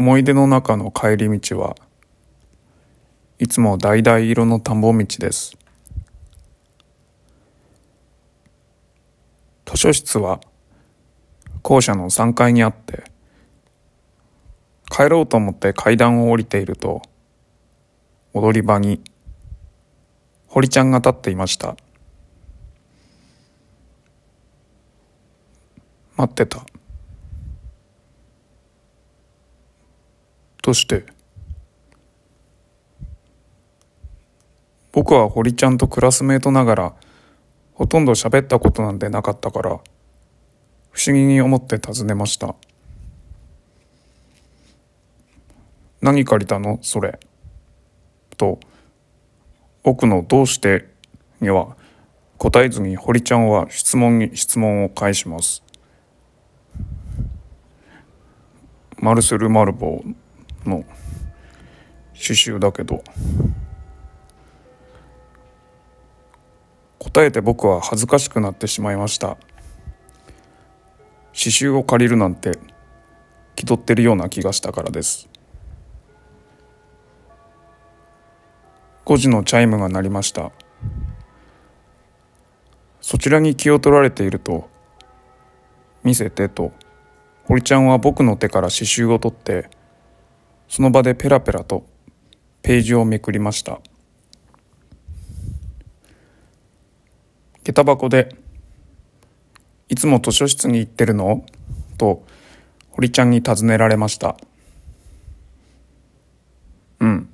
思い出の中の帰り道はいつも橙色の田んぼ道です。図書室は校舎の3階にあって帰ろうと思って階段を降りていると踊り場に堀ちゃんが立っていました。待ってた。どうして。僕は堀ちゃんとクラスメートながらほとんど喋ったことなんてなかったから不思議に思って尋ねました。何借りたの？それ。と僕の「どうして?」には答えずに堀ちゃんは質問に質問を返します。マルセル・マルボー。の刺繍だけど答えて僕は恥ずかしくなってしまいました。刺繍を借りるなんて気取ってるような気がしたからです。5時のチャイムが鳴りました。そちらに気を取られていると「見せて」と堀ちゃんは僕の手から刺繍を取ってその場でペラペラとページをめくりました。下駄箱で「いつも図書室に行ってるの?」と堀ちゃんに尋ねられました。うん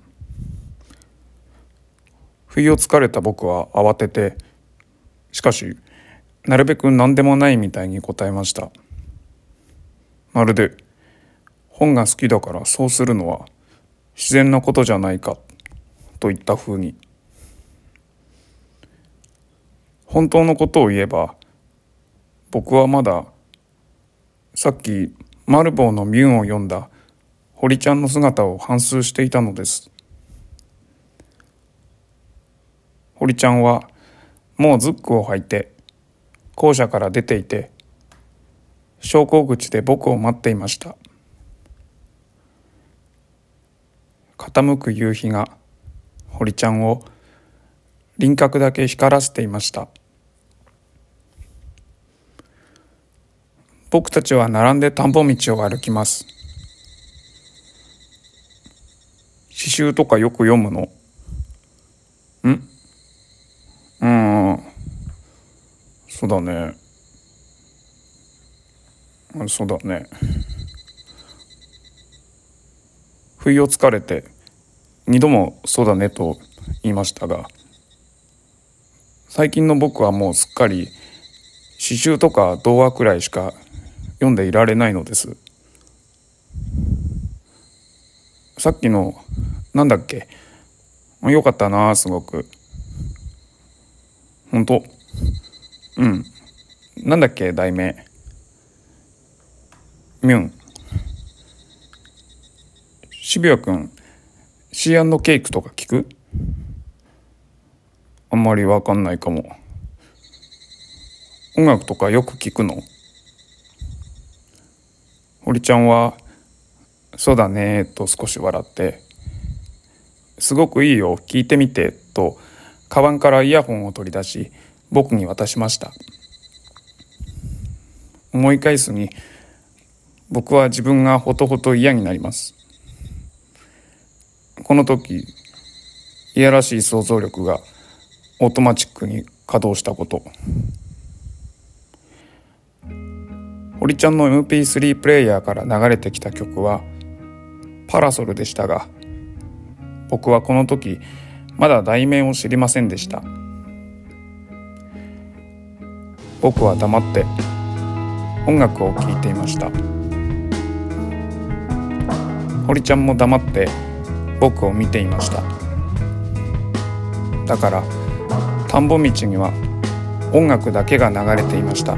不意をつかれた僕は慌ててしかしなるべく何でもないみたいに答えました。まるで本が好きだからそうするのは自然なことじゃないかといったふうに。本当のことを言えば僕はまださっきマルボーのミュンを読んだ堀ちゃんの姿を反芻していたのです。堀ちゃんはもうズックを履いて校舎から出ていて昇降口で僕を待っていました。傾く夕日が堀ちゃんを輪郭だけ光らせていました。僕たちは並んで田んぼ道を歩きます。刺繍とかよく読むの。ん？うん。そうだね。そうだね。不意をつかれて二度も「そうだね」と言いましたが最近の僕はもうすっかり詩集とか童話くらいしか読んでいられないのです。さっきのなんだっけ？よかったなすごく。本当？うん。なんだっけ題名？ミュン。渋谷君シーケークとか聞く？あんまりわかんないかも。音楽とかよく聞くの？堀ちゃんは「そうだね」と少し笑って「すごくいいよ聞いてみて」とカバンからイヤホンを取り出し僕に渡しました。思い返すに僕は自分がほとほと嫌になります。この時いやらしい想像力がオートマチックに稼働したこと。堀ちゃんの MP3 プレイヤーから流れてきた曲は「パラソル」でしたが僕はこの時まだ題名を知りませんでした。僕は黙って音楽を聴いていました。堀ちゃんも黙って僕を見ていました。だから田んぼ道には音楽だけが流れていました。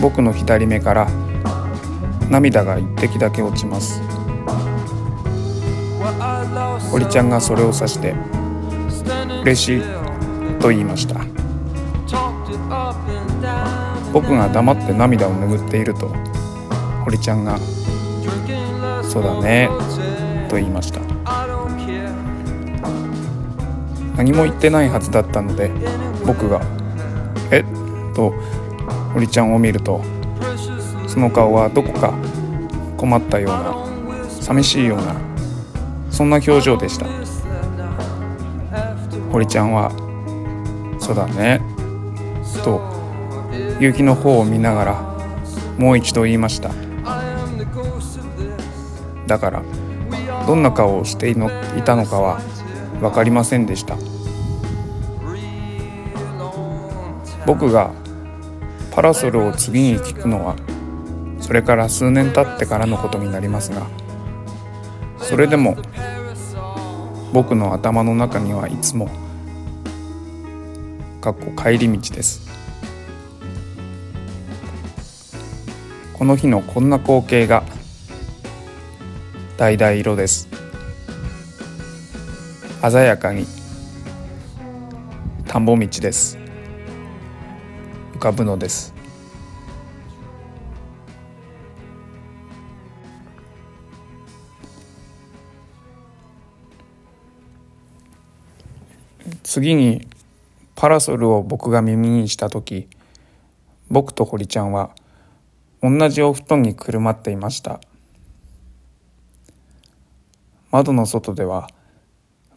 僕の左目から涙が一滴だけ落ちます。堀ちゃんがそれを指して「嬉しい」と言いました。僕が黙って涙を拭っていると堀ちゃんが「そうだね」と言いました何も言ってないはずだったので僕が「えっ?」と堀ちゃんを見るとその顔はどこか困ったような寂しいようなそんな表情でした堀ちゃんは「そうだね」と結城の方を見ながらもう一度言いましただからどんな顔をしていたのかは分かりませんでした。僕がパラソルを次に聞くのはそれから数年経ってからのことになりますがそれでも僕の頭の中にはいつもかっこ帰り道です。この日のこんな光景が橙色です。鮮やかに。田んぼ道です。浮かぶのです。次にパラソルを僕が耳にした時僕と堀ちゃんは同じお布団にくるまっていました。窓の外では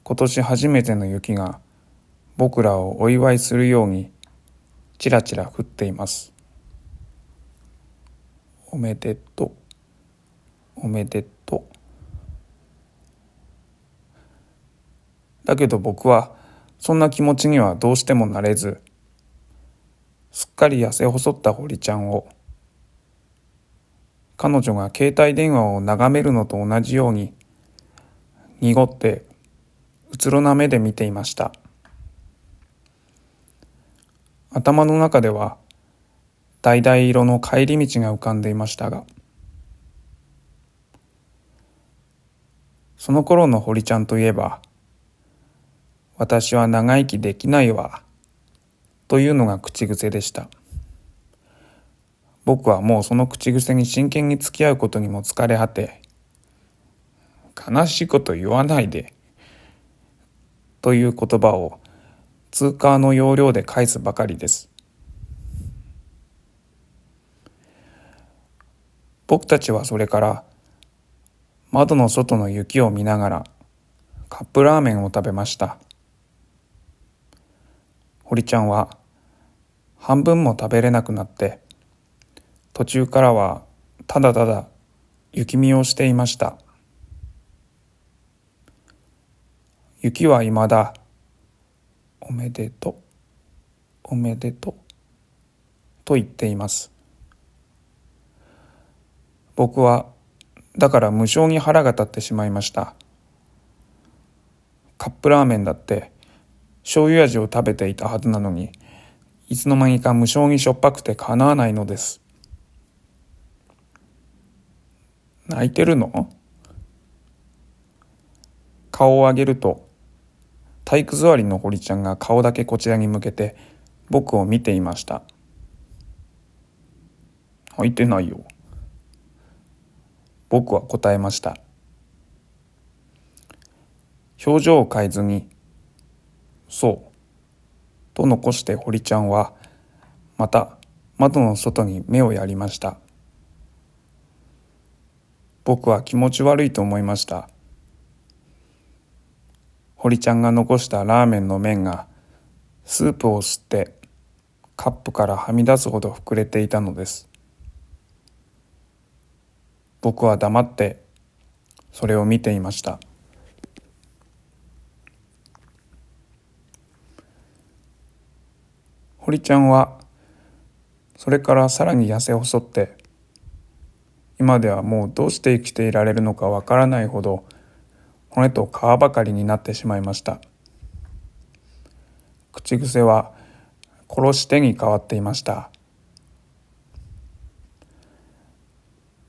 今年初めての雪が僕らをお祝いするようにちらちら降っています。おめでとう。おめでとう。だけど僕はそんな気持ちにはどうしてもなれずすっかり痩せ細った堀ちゃんを彼女が携帯電話を眺めるのと同じように濁ってうつろな目で見ていました。頭の中では橙色の帰り道が浮かんでいましたがその頃の堀ちゃんといえば私は長生きできないわというのが口癖でした。僕はもうその口癖に真剣に付き合うことにも疲れ果て悲しいこと言わないでという言葉を通貨の要領で返すばかりです。僕たちはそれから窓の外の雪を見ながらカップラーメンを食べました。堀ちゃんは半分も食べれなくなって途中からはただただ雪見をしていました。雪はいまだ。おめでとう。おめでとう。と言っています。僕はだから無性に腹が立ってしまいました。カップラーメンだって醤油味を食べていたはずなのに、いつの間にか無性にしょっぱくてかなわないのです。泣いてるの？顔を上げると、体育座りの堀ちゃんが顔だけこちらに向けて僕を見ていました。泣いてないよ。僕は答えました。表情を変えずにそう。と残して堀ちゃんは、また窓の外に目をやりました。僕は気持ち悪いと思いました。堀ちゃんが残したラーメンの麺がスープを吸ってカップからはみ出すほど膨れていたのです。僕は黙ってそれを見ていました。堀ちゃんはそれからさらに痩せ細って今ではもうどうして生きていられるのかわからないほど骨と皮ばかりになってしまいました。口癖は殺してに変わっていました。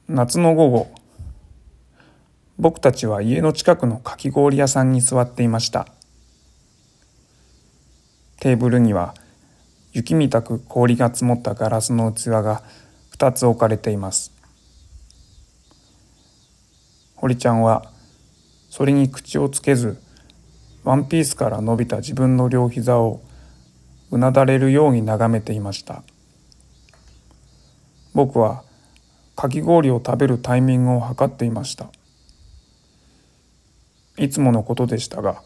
夏の午後僕たちは家の近くのかき氷屋さんに座っていました。テーブルには雪みたく氷が積もったガラスの器が2つ置かれています。堀ちゃんはそれに口をつけずワンピースから伸びた自分の両膝をうなだれるように眺めていました。僕はかき氷を食べるタイミングを測っていました。いつものことでしたが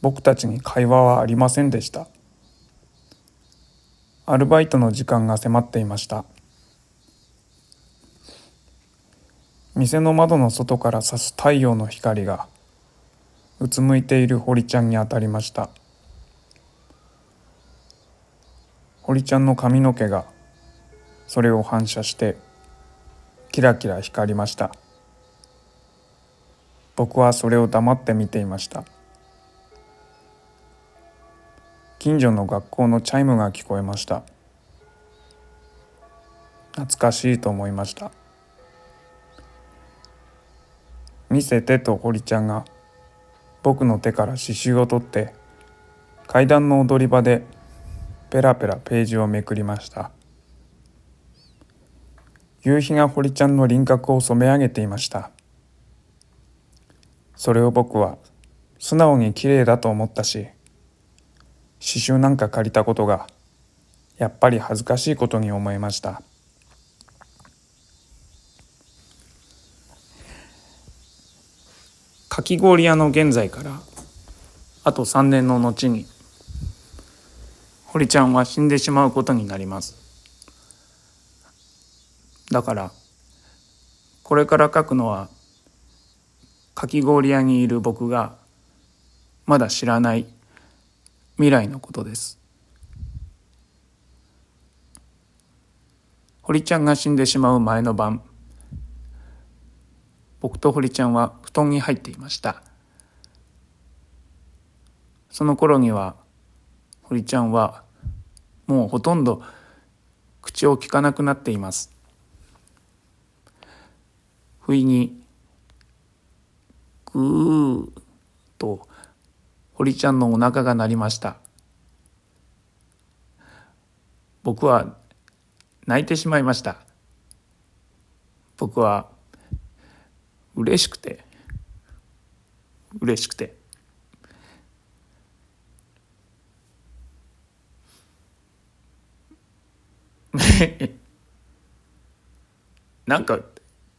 僕たちに会話はありませんでした。アルバイトの時間が迫っていました。店の窓の外から差す太陽の光がうつむいている堀ちゃんに当たりました。堀ちゃんの髪の毛がそれを反射してキラキラ光りました。僕はそれを黙って見ていました。近所の学校のチャイムが聞こえました。懐かしいと思いました。見せてと堀ちゃんが僕の手から刺繍を取って階段の踊り場でペラペラページをめくりました。夕日が堀ちゃんの輪郭を染め上げていました。それを僕は素直に綺麗だと思ったし刺繍なんか借りたことがやっぱり恥ずかしいことに思いました。かき氷屋の現在からあと3年の後に堀ちゃんは死んでしまうことになります。だからこれから書くのはかき氷屋にいる僕がまだ知らない未来のことです。堀ちゃんが死んでしまう前の晩僕と堀ちゃんは布団に入っていました。その頃には堀ちゃんはもうほとんど口を聞かなくなっています。不意にぐーと堀ちゃんのお腹が鳴りました。僕は泣いてしまいました。僕は嬉しくて。嬉しくて。なんか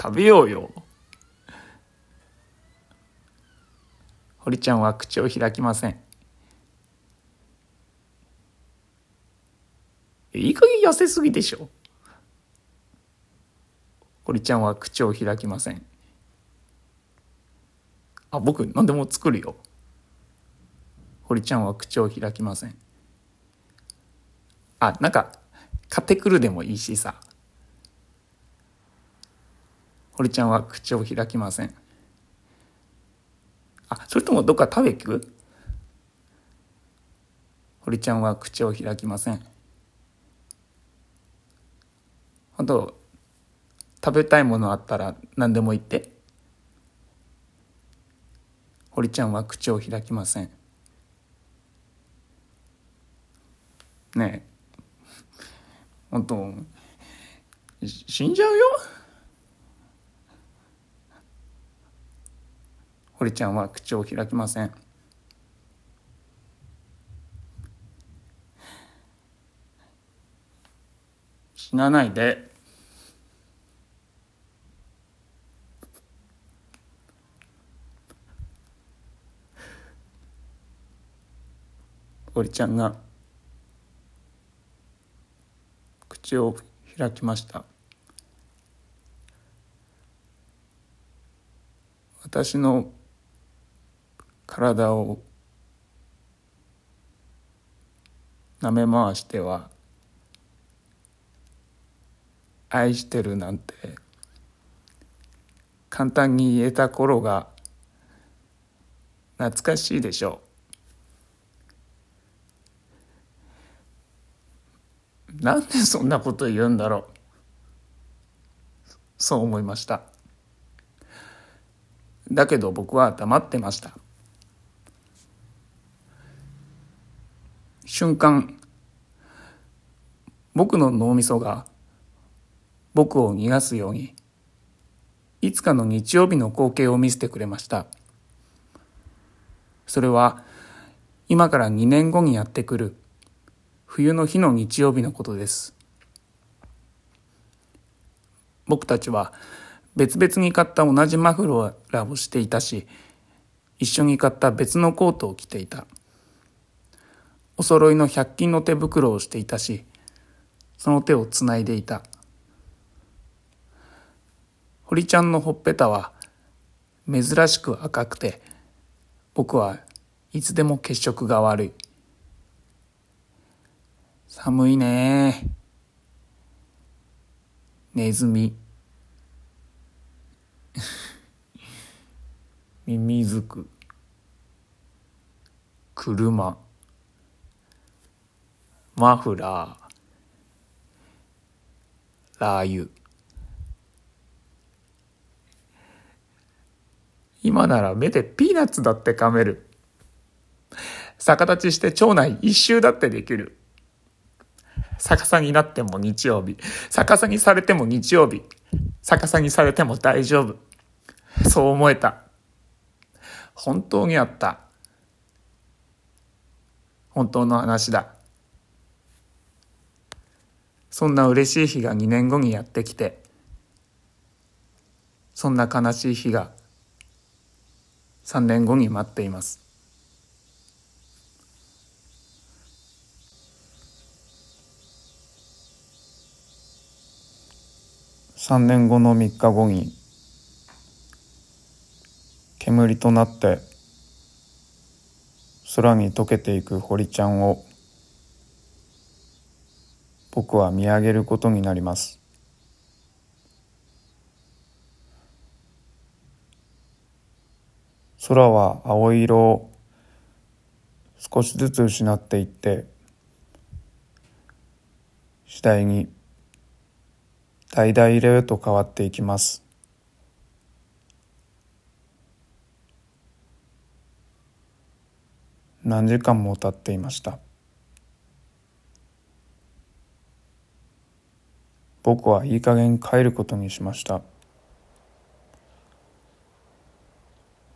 食べようよ。堀ちゃんは口を開きません。いい加減痩せすぎでしょ。堀ちゃんは口を開きません。あ僕何でも作るよ。堀ちゃんは口を開きません。あなんか買ってくるでもいいしさ。堀ちゃんは口を開きません。あそれともどっか食べ行く？堀ちゃんは口を開きません。あと食べたいものあったら何でも言って。堀ちゃんは口を開きません。ねえ。本当死んじゃうよ。堀ちゃんは口を開きません。死なないで。ちゃんが口を開きました。私の体を舐め回しては愛してるなんて簡単に言えた頃が懐かしいでしょう。なんでそんなこと言うんだろう。そう思いました。だけど僕は黙ってました。瞬間僕の脳みそが僕を逃がすようにいつかの日曜日の光景を見せてくれました。それは今から2年後にやってくる冬の日の日曜日のことです。僕たちは別々に買った同じマフラーをしていたし、一緒に買った別のコートを着ていた。お揃いの百均の手袋をしていたし、その手をつないでいた。堀ちゃんのほっぺたは珍しく赤くて、僕はいつでも血色が悪い。寒いねネズミ。ミミズク。車。マフラー。ラー油。今なら目でピーナッツだって噛める。逆立ちして腸内一周だってできる。逆さになっても日曜日。逆さにされても日曜日。逆さにされても大丈夫。そう思えた。本当にあった。本当の話だ。そんな嬉しい日が2年後にやってきて、そんな悲しい日が3年後に待っています。3年後の3日後に煙となって空に溶けていく堀ちゃんを僕は見上げることになります。空は青色を少しずつ失っていって次第に橙色へと変わっていきます。何時間も経っていました。僕はいい加減帰ることにしました。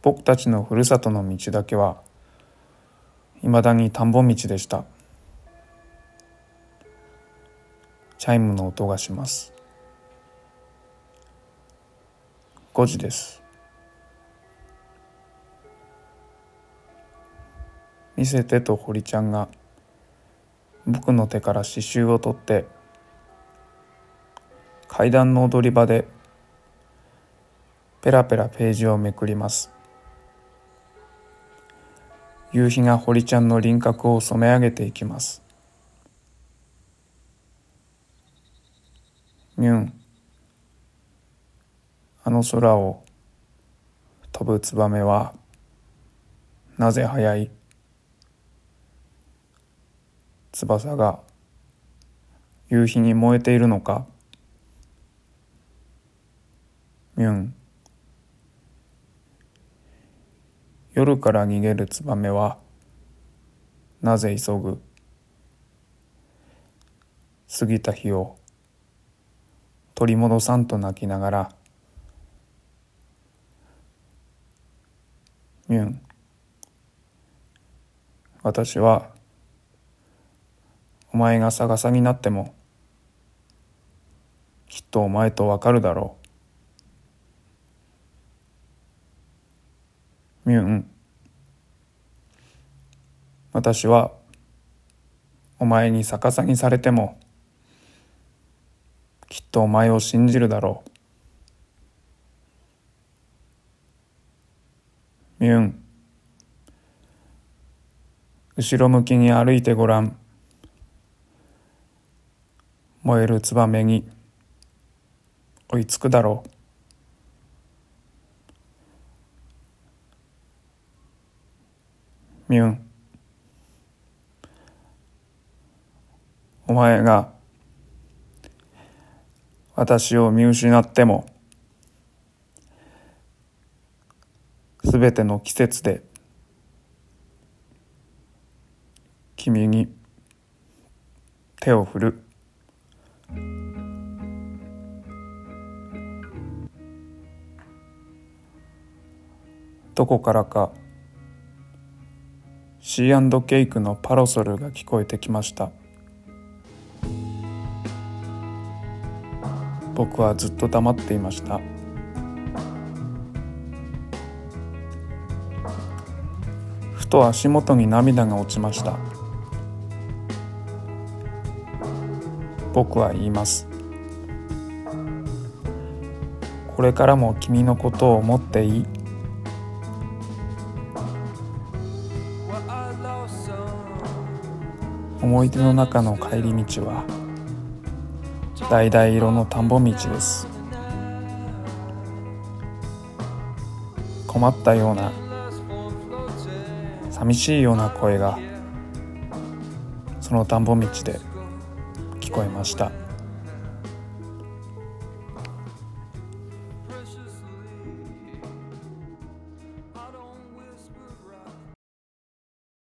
僕たちのふるさとの道だけはいまだに田んぼ道でした。チャイムの音がします。5時です。見せてと堀ちゃんが僕の手から刺繍を取って階段の踊り場でペラペラページをめくります。夕日が堀ちゃんの輪郭を染め上げていきます。ミュン。あの空を飛ぶツバメはなぜ速い？翼が夕日に燃えているのか？ミュン。夜から逃げるツバメはなぜ急ぐ？過ぎた日を取り戻さんと泣きながらミュン私はお前が逆さになってもきっとお前とわかるだろう。ミュン私はお前に逆さにされてもきっとお前を信じるだろう。ミュン後ろ向きに歩いてごらん。燃えるツバメに追いつくだろう。ミュン。お前が私を見失ってもすべての季節で君に手を振る。どこからかシーケイクのパラソルが聞こえてきました僕はずっと黙っていましたと足元に涙が落ちました。僕は言います。これからも君のことを思っていい。思い出の中の帰り道は橙色の田んぼ道です。困ったような寂しいような声がその田んぼ道で聞こえました。